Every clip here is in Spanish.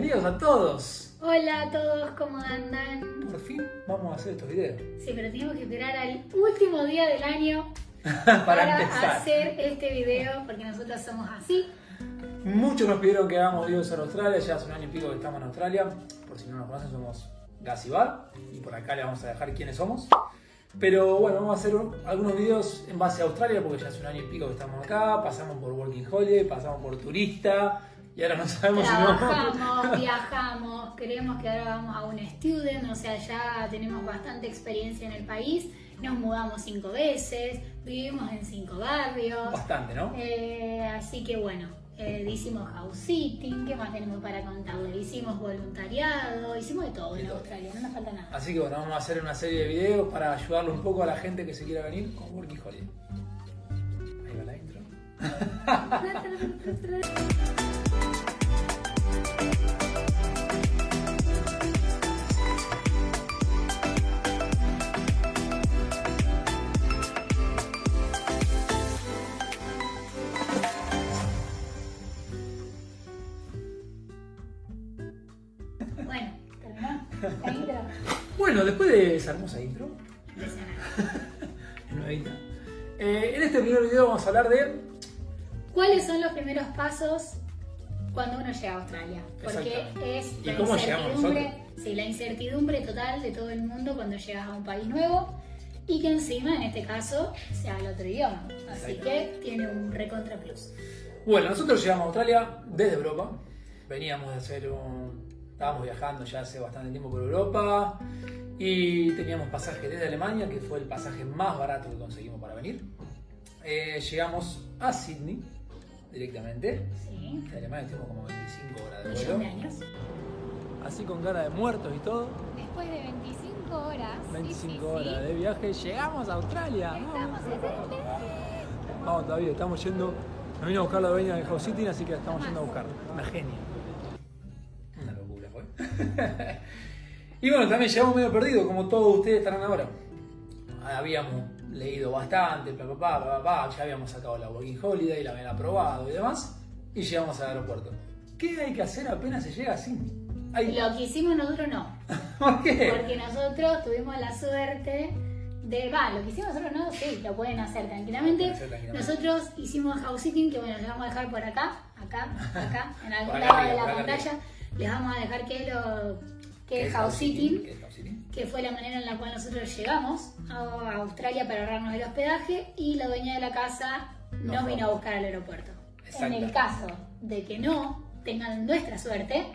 bienvenidos a todos. Hola a todos, ¿cómo andan? Por fin vamos a hacer estos videos. Sí, pero tenemos que esperar al último día del año para, empezar. hacer este video, porque nosotros somos así. Muchos nos pidieron que hagamos videos en Australia, ya hace un año y pico que estamos en Australia. Por si no nos conocen, somos Gas y Bar, y por acá le vamos a dejar quiénes somos. Pero bueno, vamos a hacer algunos videos en base a Australia, porque ya hace un año y pico que estamos acá, pasamos por Working Holiday, pasamos por turista, y ahora no sabemos si no. Viajamos, creemos que ahora vamos a un student, o sea, ya tenemos bastante experiencia en el país. Nos mudamos cinco veces, vivimos en cinco barrios. Bastante, ¿no? Eh, así que bueno, eh, hicimos house sitting, ¿qué más tenemos para contarle? Hicimos voluntariado, hicimos de todo en Australia, no nos falta nada. Así que bueno, vamos a hacer una serie de videos para ayudarle un poco a la gente que se quiera venir con Working Holiday. Ahí va la intro. la intro. Bueno, después de esa hermosa intro, eh, en este primer video vamos a hablar de ¿Cuáles son los primeros pasos cuando uno llega a Australia? Porque es ¿Y la incertidumbre, sí, la incertidumbre total de todo el mundo cuando llegas a un país nuevo y que encima en este caso sea el otro idioma. Así que tiene un recontra plus. Bueno, nosotros llegamos a Australia desde Europa. Veníamos de hacer un. Estábamos viajando ya hace bastante tiempo por Europa y teníamos pasaje desde Alemania, que fue el pasaje más barato que conseguimos para venir. Eh, llegamos a Sydney directamente. Sí. De Alemania estuvimos como 25 horas de vuelo. años. Así con cara de muertos y todo. Después de 25 horas. 25 sí, sí, horas de viaje, llegamos a Australia. Estamos en el Vamos todavía, estamos yendo. Nos vino a buscar la dueña de House City, así que estamos yendo a buscar. Una genia. Y bueno, también llegamos medio perdidos, como todos ustedes estarán ahora. Habíamos leído bastante, pa, pa, pa, pa, ya habíamos sacado la Working Holiday, la habían aprobado y demás, y llegamos al aeropuerto. ¿Qué hay que hacer apenas se llega a Sydney? Hay- Lo que hicimos nosotros no. ¿Por qué? Porque nosotros tuvimos la suerte de. Va, lo que hicimos nosotros no, sí, lo pueden hacer tranquilamente. Lo pueden hacer tranquilamente. Nosotros hicimos house sitting, que bueno, les vamos a dejar por acá, acá, acá, en algún lado arriba, de la pantalla. Les vamos a dejar qué es lo que ¿Qué es house sitting, que fue la manera en la cual nosotros llegamos a Australia para ahorrarnos el hospedaje y la dueña de la casa No nos vino a buscar al aeropuerto. En el caso de que no tengan nuestra suerte,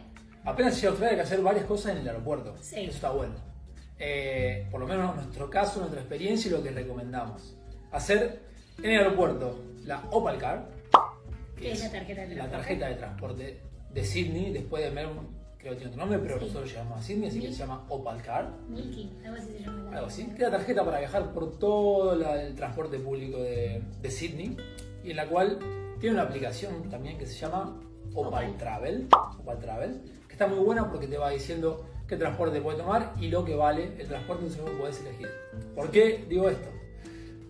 Apenas llega a Australia hay que hacer varias cosas en el aeropuerto. Sí. Eso está bueno. Eh, por lo menos en nuestro caso, nuestra experiencia y lo que recomendamos. Hacer en el aeropuerto la Opal Car, Que es la tarjeta de la tarjeta de transporte de Sydney, después de Melbourne, creo que tiene otro nombre, pero Sí. nosotros llegamos a Sydney, así que se llama Opal Car. Milky, algo así se llama. la- Algo así. Que es la tarjeta para viajar por todo la- el transporte público de, de Sydney y en la cual tiene una aplicación también que se llama Opal. Travel. Opal Travel, que está muy buena porque te va diciendo qué transporte puedes tomar y lo que vale el transporte, vos podés elegir. ¿Por qué digo esto?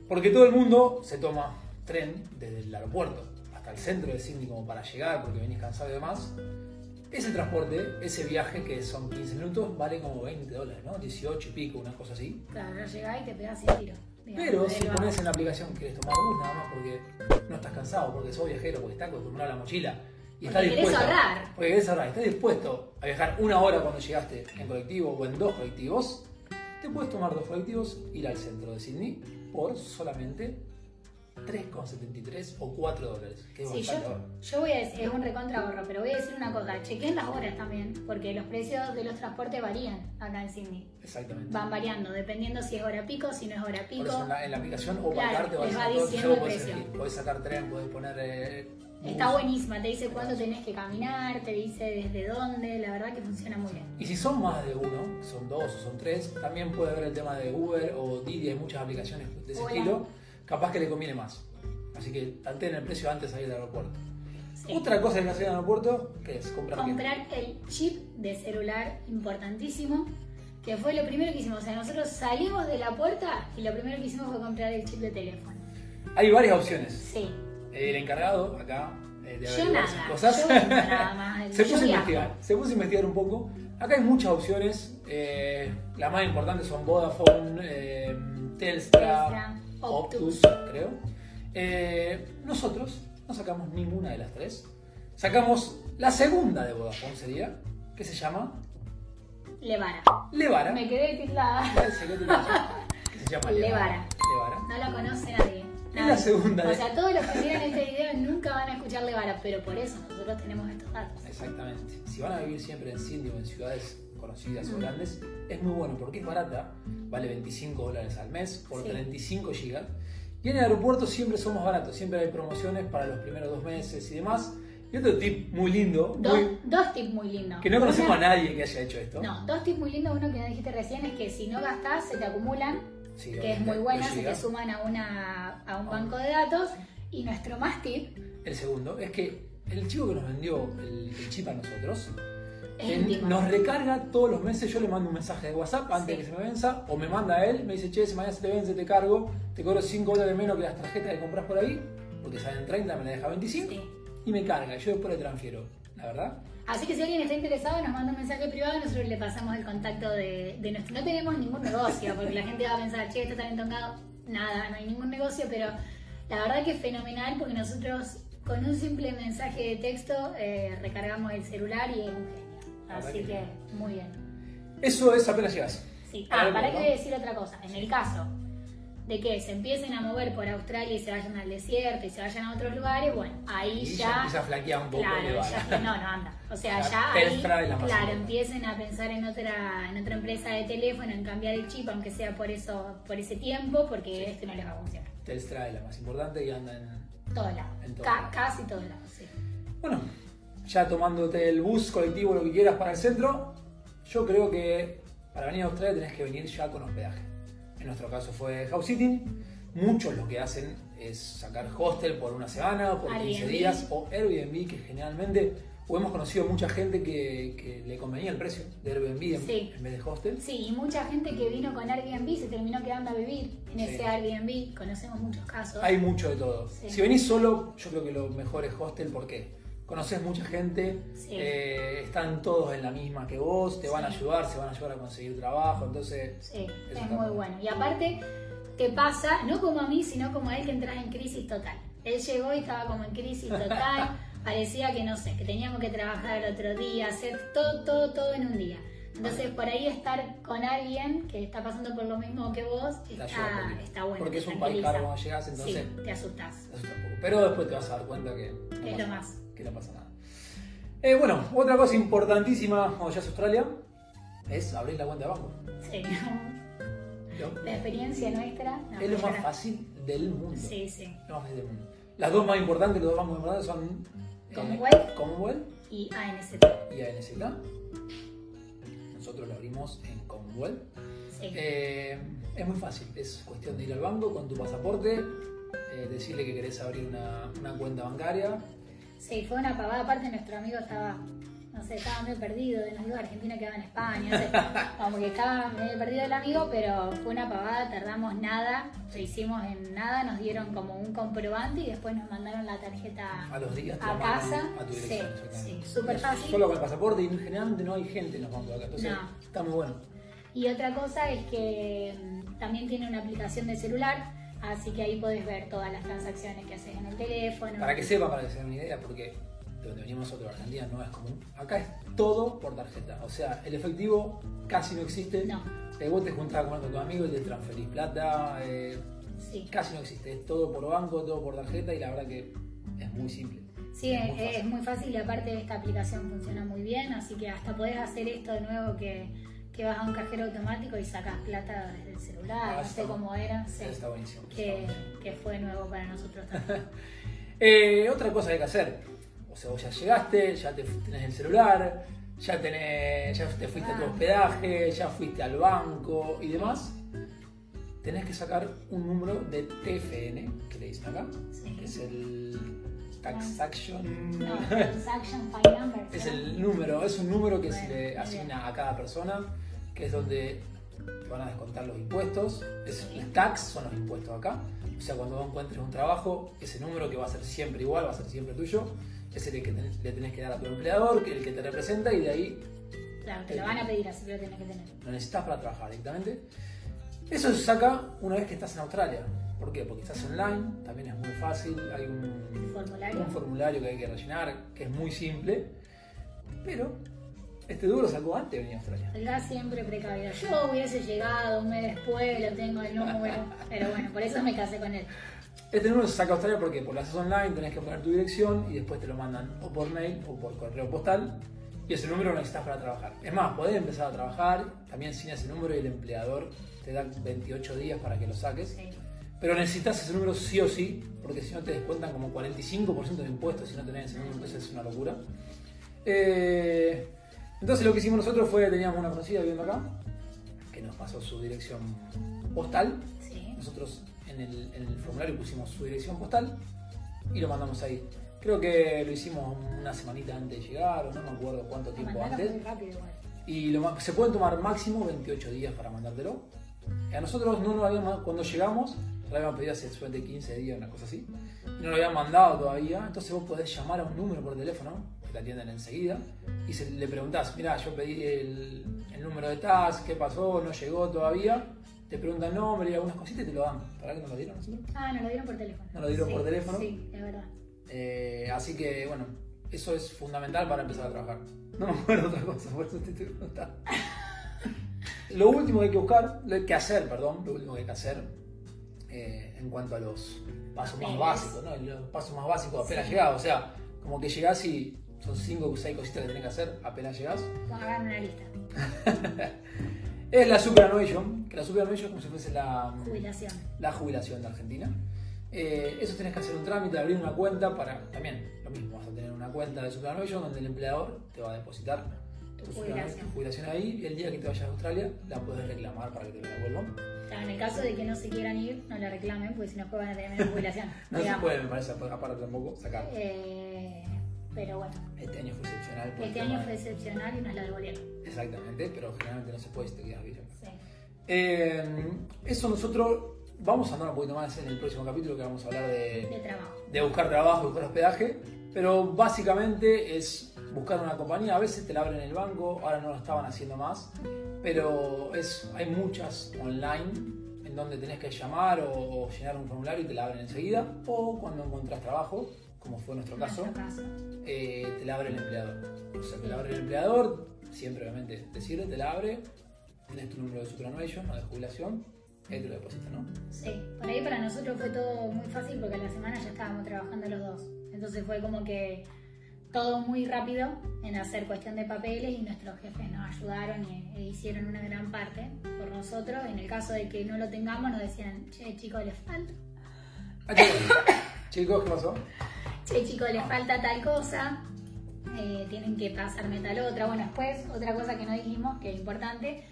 Porque todo el mundo se toma tren desde el aeropuerto hasta el centro de Sydney como para llegar porque venís cansado y demás. Ese transporte, ese viaje que son 15 minutos, vale como 20 dólares, ¿no? 18 y pico, una cosa así. Claro, no llegás y te pegás sin tiro. digamos, Pero si bajo. pones en la aplicación que quieres tomar bus, nada más porque no estás cansado, porque sos viajero, porque estás acostumbrado a la mochila y Porque estás dispuesto. ahorrar. Porque querés ahorrar, estás dispuesto a viajar una hora cuando llegaste en colectivo o en dos colectivos, te puedes tomar dos colectivos, ir al centro de Sydney por solamente 3,73 o 4 dólares. Que es Sí, yo, yo voy a decir, es un recontra ahorro, pero voy a decir una cosa, chequen las horas también, porque los precios de los transportes varían acá en Sydney. Exactamente. Van variando, dependiendo si es hora pico, si no es hora pico. eso en la, en la aplicación o Claro, te va diciendo el podés precio. Podés sacar tren, podés poner. eh, Está buenísima, te dice cuánto tenés que caminar, te dice desde dónde, la verdad que funciona muy bien. Y si son más de uno, son dos o son tres, también puede haber el tema de Uber o Didi, hay muchas aplicaciones de ese Hola. estilo, capaz que le conviene más. Así que tanteen el precio antes de salir del aeropuerto. Sí. Otra cosa que hay que hacer en el aeropuerto, que es comprar, comprar el chip de celular importantísimo, que fue lo primero que hicimos. O sea, nosotros salimos de la puerta y lo primero que hicimos fue comprar el chip de teléfono. Hay varias opciones. Sí, El encargado acá eh, de Yo nada, esas cosas. yo vendo nada más. se puso a investigar, se puso a investigar un poco. Acá hay muchas opciones. eh, las más importantes son Vodafone, eh, Telstra, Optus, creo. Eh, nosotros no sacamos ninguna de las tres. Sacamos la segunda de Vodafone, sería, que se llama Levara. Levara. Me quedé. El secreto que se llama Levara. Levara. No la conoce nadie. Nadie. la segunda O sea, todos los que miran este video nunca van a escuchar Levara, pero por eso nosotros tenemos estos datos. Exactamente. Si van a vivir siempre en Sydney o en ciudades conocidas Mm. grandes, es muy bueno porque es barata, vale 25 dólares al mes por Sí. 35 gigas. Y en el aeropuerto siempre somos baratos, siempre hay promociones para los primeros dos meses y demás. Y otro tip muy lindo, Dos, muy- dos tips muy lindos. que no conocemos Una- a nadie que haya hecho esto. No, dos tips muy lindos. Uno que nos dijiste recién es que si no gastás, se te acumulan, Sí, que es muy bueno, se te suman a, una, a un Ah. banco de datos. Y nuestro más tip El segundo es que el chico que nos vendió el, el chip a nosotros Él nos recarga todos los meses, yo le mando un mensaje de WhatsApp antes Sí. de que se me venza, o me manda a él, me dice, che, si mañana se te vence, te cargo, te cobro 5 dólares menos que las tarjetas que compras por ahí, porque salen 30, me la deja 25, Sí. y me carga, yo después le transfiero, la verdad. Así que si alguien está interesado, nos manda un mensaje privado nosotros le pasamos el contacto de, de nuestro. No tenemos ningún negocio, porque la gente va a pensar, che, está bien tocado. Nada, no hay ningún negocio, pero la verdad que es fenomenal porque nosotros con un simple mensaje de texto eh, recargamos el celular y es un Así que muy bien. Eso es apenas llegas. Sí. Ah, para que voy a decir otra cosa. En el caso de que se empiecen a mover por Australia y se vayan al desierto y se vayan a otros lugares, bueno, ahí Y ya empieza a flaquear un poco Claro, ya- no, no anda. O sea, La ya ahí, es la más claro, empiecen a pensar en otra, en otra empresa de teléfono, en cambiar el chip, aunque sea por eso, por ese tiempo, porque este no les va a funcionar. Telstra es la más importante y anda en... Todos lados. En todos Ca- lados. Casi todos lados, sí. Bueno, ya tomándote el bus, colectivo, lo que quieras para el centro, yo creo que para venir a Australia tenés que venir ya con hospedaje. En nuestro caso fue house sitting. Muchos lo que hacen es sacar hostel por una semana, por 15 Airbnb. días, o Airbnb, que generalmente, o hemos conocido mucha gente que, que le convenía el precio de Airbnb en, Sí. en vez de hostel. Sí, y mucha gente que vino con Airbnb se terminó quedando a vivir en Sí. ese Airbnb. Conocemos muchos casos. Hay mucho de todo. Sí. Si venís solo, yo creo que lo mejor es hostel porque conoces mucha gente, Sí. eh, están todos en la misma que vos, te van a ayudar, se van a ayudar a conseguir trabajo, entonces Sí, es muy bueno. bueno. Y aparte, te pasa, no como a mí, sino como a él que entras en crisis total. Él llegó y estaba como en crisis total, parecía que no sé, que teníamos que trabajar el otro día, hacer todo, todo, todo en un día. Entonces, por ahí estar con alguien que está pasando por lo mismo que vos está, está bueno. Porque es un país caro cuando llegas, entonces Sí, te asustas. te asusta un poco. Pero después te vas a dar cuenta que no, Es pasa, lo más. que no pasa nada. Eh, bueno, otra cosa importantísima cuando llegas a Australia es abrir la cuenta de banco. Sí. Lo- La experiencia nuestra. no, es lo más fácil del mundo. Sí, sí. Lo más fácil del mundo. Las dos más importantes, los dos más importantes son eh, Commonwealth. Commonwealth Y ANST. y ANZ. Nosotros lo abrimos en Commonwealth. Sí. Eh, es muy fácil, es cuestión de ir al banco con tu pasaporte, eh, decirle que querés abrir una, una cuenta bancaria. Sí, fue una pavada. Aparte, nuestro amigo estaba, no sé, estaba medio perdido. Nos dijo Argentina que va en España, no sé. Como que estaba medio perdido el amigo, pero fue una pavada. Tardamos nada, lo hicimos en nada. Nos dieron como un comprobante y después nos mandaron la tarjeta A los días a casa. a tu Sí, sí, súper fácil. Solo con el pasaporte y generalmente no hay gente en los bancos acá, entonces No. está muy bueno. Y otra cosa es que mm, también tiene una aplicación de celular, así que ahí podés ver todas las transacciones que haces en el teléfono. Para que sepan, para que se den una idea, porque de donde venimos nosotros, Argentina, no es común. Acá es todo por tarjeta. O sea, el efectivo casi no existe. No. Eh, vos te juntás a comer con tu amigo y te transferís plata. eh, Sí. casi no existe. Es todo por banco, todo por tarjeta y la verdad que es muy simple. Sí, Es muy fácil. es muy fácil y aparte esta aplicación funciona muy bien, así que hasta podés hacer esto de nuevo que, que vas a un cajero automático y sacas plata desde el celular, Ah, no sé cómo era, sí, Está buenísimo. está que, buenísimo. que fue nuevo para nosotros también. Eh, otra cosa que hay que hacer. O sea, vos ya llegaste, ya te, tenés el celular, ya, tenés, ya te fuiste a tu Ah. hospedaje, ya fuiste al banco y demás. Tenés que sacar un número de TFN, que le dicen acá, Sí. que es el Taxaction. No, Transaction File Number. es ¿no? el número, es un número que se le asigna a cada persona, que es donde te van a descontar los impuestos. Es, el tax son los impuestos acá. O sea, cuando vos encuentres un trabajo, ese número que va a ser siempre igual, va a ser siempre tuyo, es el que tenés- le tenés que dar a tu empleador, que es el que te representa y de ahí Claro, te lo van a pedir, así que lo tenés que tener. lo necesitas para trabajar directamente. Eso se saca una vez que estás en Australia. ¿Por qué? Porque estás online, también es muy fácil, hay un Formulario. un formulario que hay que rellenar, que es muy simple, pero este duro sacó antes de venir a Australia. Salga siempre precavido. Yo hubiese llegado un mes después, lo tengo el número. Pero bueno, por eso me casé con él. Este número se saca a Australia porque por lo haces online, tenés que poner tu dirección y después te lo mandan o por mail o por correo postal. Y ese número lo necesitas para trabajar. Es más, podés empezar a trabajar también sin ese número y el empleador te da 28 días para que lo saques. Sí. Pero necesitas ese número sí o sí, porque si no te descuentan como 45% de impuestos si no tenés ese número, entonces es una locura. Eh, entonces lo que hicimos nosotros fue, teníamos una conocida viviendo acá, que nos pasó su dirección postal. Sí. Nosotros en el, en el formulario pusimos su dirección postal y lo mandamos ahí. Creo que lo hicimos una semanita antes de llegar, o no me acuerdo cuánto tiempo antes. muy rápido igual. Y lo se pueden tomar máximo 28 días para mandártelo. A nosotros no nos habían ma- cuando llegamos, lo habían pedido hace suerte 15 días, una cosa así. No lo habían mandado todavía. Entonces vos podés llamar a un número por teléfono, que te atienden enseguida, y se, le preguntás, mira, yo pedí el, el número de TAS, ¿qué pasó? No llegó todavía. Te preguntan nombre y algunas cositas y te lo dan. ¿Para qué nos lo dieron nosotros? Ah, nos lo dieron por teléfono. Nos lo dieron Sí, por teléfono. Sí, es verdad. Eh, así que, bueno, eso es fundamental para empezar a trabajar. No me acuerdo otra cosa, por eso te estoy preguntando. Lo último que hay que buscar, lo que hacer, perdón, lo último que hay que hacer eh, en cuanto a los pasos más básicos, ¿no? Los pasos más básicos apenas Sí. llegás, o sea, como que llegás y son 5 o 6 cositas que tenés que hacer apenas llegás. Hagan una lista. Es la superannuation, que la superannuation es como si fuese la, Jubilación. la jubilación de Argentina. Eh, eso tenés que hacer un trámite, abrir una cuenta para, también lo mismo, vas a tener una cuenta de superannuation donde el empleador te va a depositar Tu tu jubilación. ahí y el día que te vayas a Australia la puedes reclamar para que te la devuelvan. Claro, en el caso de que no se quieran ir, no la reclamen, porque si no van a tener menos jubilación. No se puede, me parece, aparte tampoco, sacar. Eh, pero bueno, Este año fue excepcional. este año fue excepcional y nos la devolvieron. Exactamente, pero generalmente no se puede si te quedas virgen. Sí. Eh, eso nosotros vamos a andar un poquito más en el próximo capítulo que vamos a hablar de, De trabajo. de buscar trabajo, buscar hospedaje, pero básicamente es buscar una compañía. A veces te la abren en el banco, ahora no lo estaban haciendo más, pero es, hay muchas online en donde tenés que llamar o, o llenar un formulario y te la abren enseguida, o cuando encontrás trabajo, como fue nuestro caso, nuestro caso. eh, te la abre el empleador. O sea, te la abre el empleador, siempre obviamente te sirve, te la abre, tienes tu número de superannuation o de jubilación, y ahí te lo depositan, ¿no? Sí, por ahí para nosotros fue todo muy fácil porque a la semana ya estábamos trabajando los dos. Entonces fue como que todo muy rápido en hacer cuestión de papeles y nuestros jefes nos ayudaron e hicieron una gran parte por nosotros. En el caso de que no lo tengamos nos decían, che chicos, le falta, Ah, chicos, chicos, ¿qué pasó? Che chicos, le falta tal cosa, eh, tienen que pasarme tal otra. Bueno, después otra cosa que no dijimos, que es importante,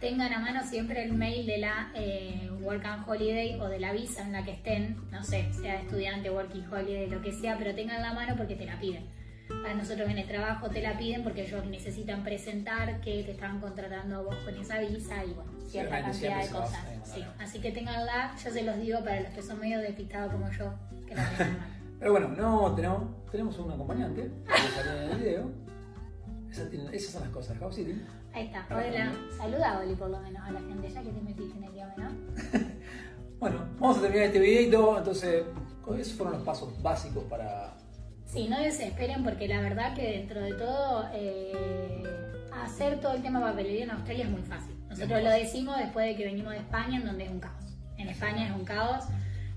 tengan a mano siempre el mail de la eh, Work and Holiday o de la visa en la que estén, no sé, sea estudiante, Working Holiday, lo que sea, pero tengan la mano porque te la piden. Para nosotros en el trabajo te la piden porque ellos necesitan presentar que te están contratando a vos con esa visa y bueno, cierta cantidad de cosas. Sí. Así que tenganla, yo se los digo para los que son medio despistados como yo, que la tengan mano. Pero bueno, no tenemos, tenemos un acompañante que salió en el video. Esas, tienen- esas son las cosas House City. Ahí está, hola. Saluda Oli por lo menos a la gente, ya que te metiste en el guion, ¿no? Bueno, vamos a terminar este videito, entonces esos fueron los pasos básicos para... Sí, no desesperen porque la verdad que dentro de todo eh, hacer todo el tema papelería en Australia es muy fácil. Nosotros lo decimos después de que venimos de España en donde es un caos. En España es un caos,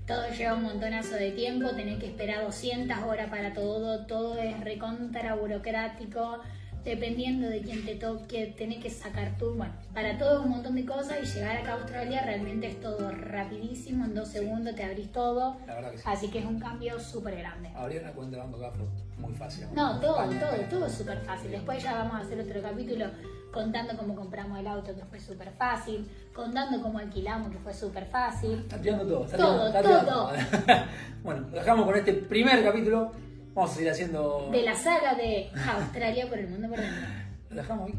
todo lleva un montonazo de tiempo, tenés que esperar 200 horas para todo, todo es recontra burocrático, dependiendo de quién te toque, tenés que sacar tú, bueno, para todo un montón de cosas y llegar acá a Australia realmente es todo rapidísimo, en dos segundos te abrís todo, La verdad que sí. así que es un cambio súper grande. Abrir una cuenta de banco acá fue muy fácil. No, todo, España, todo, España. todo es súper fácil. Después ya vamos a hacer otro capítulo contando cómo compramos el auto, que fue súper fácil, contando cómo alquilamos, que fue súper fácil. Está tirando todo. Está Todo, todo. tirando. bueno, lo dejamos con este primer capítulo. Vamos a seguir haciendo... De la saga de Australia por el mundo por dentro. Lo dejamos ahí.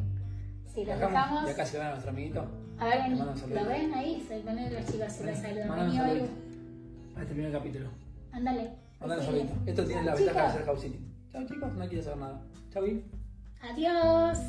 Sí, Lo dejamos. dejamos. Y acá se va nuestro amiguito. A ver. ¿Lo ven ahí? Se ponen los chicos, se los saludan. A este primer capítulo. Ándale. Saludito. Esto tiene la ventaja de ser house. Chao chicos, no quiero saber nada. Chao, Vivi. Adiós.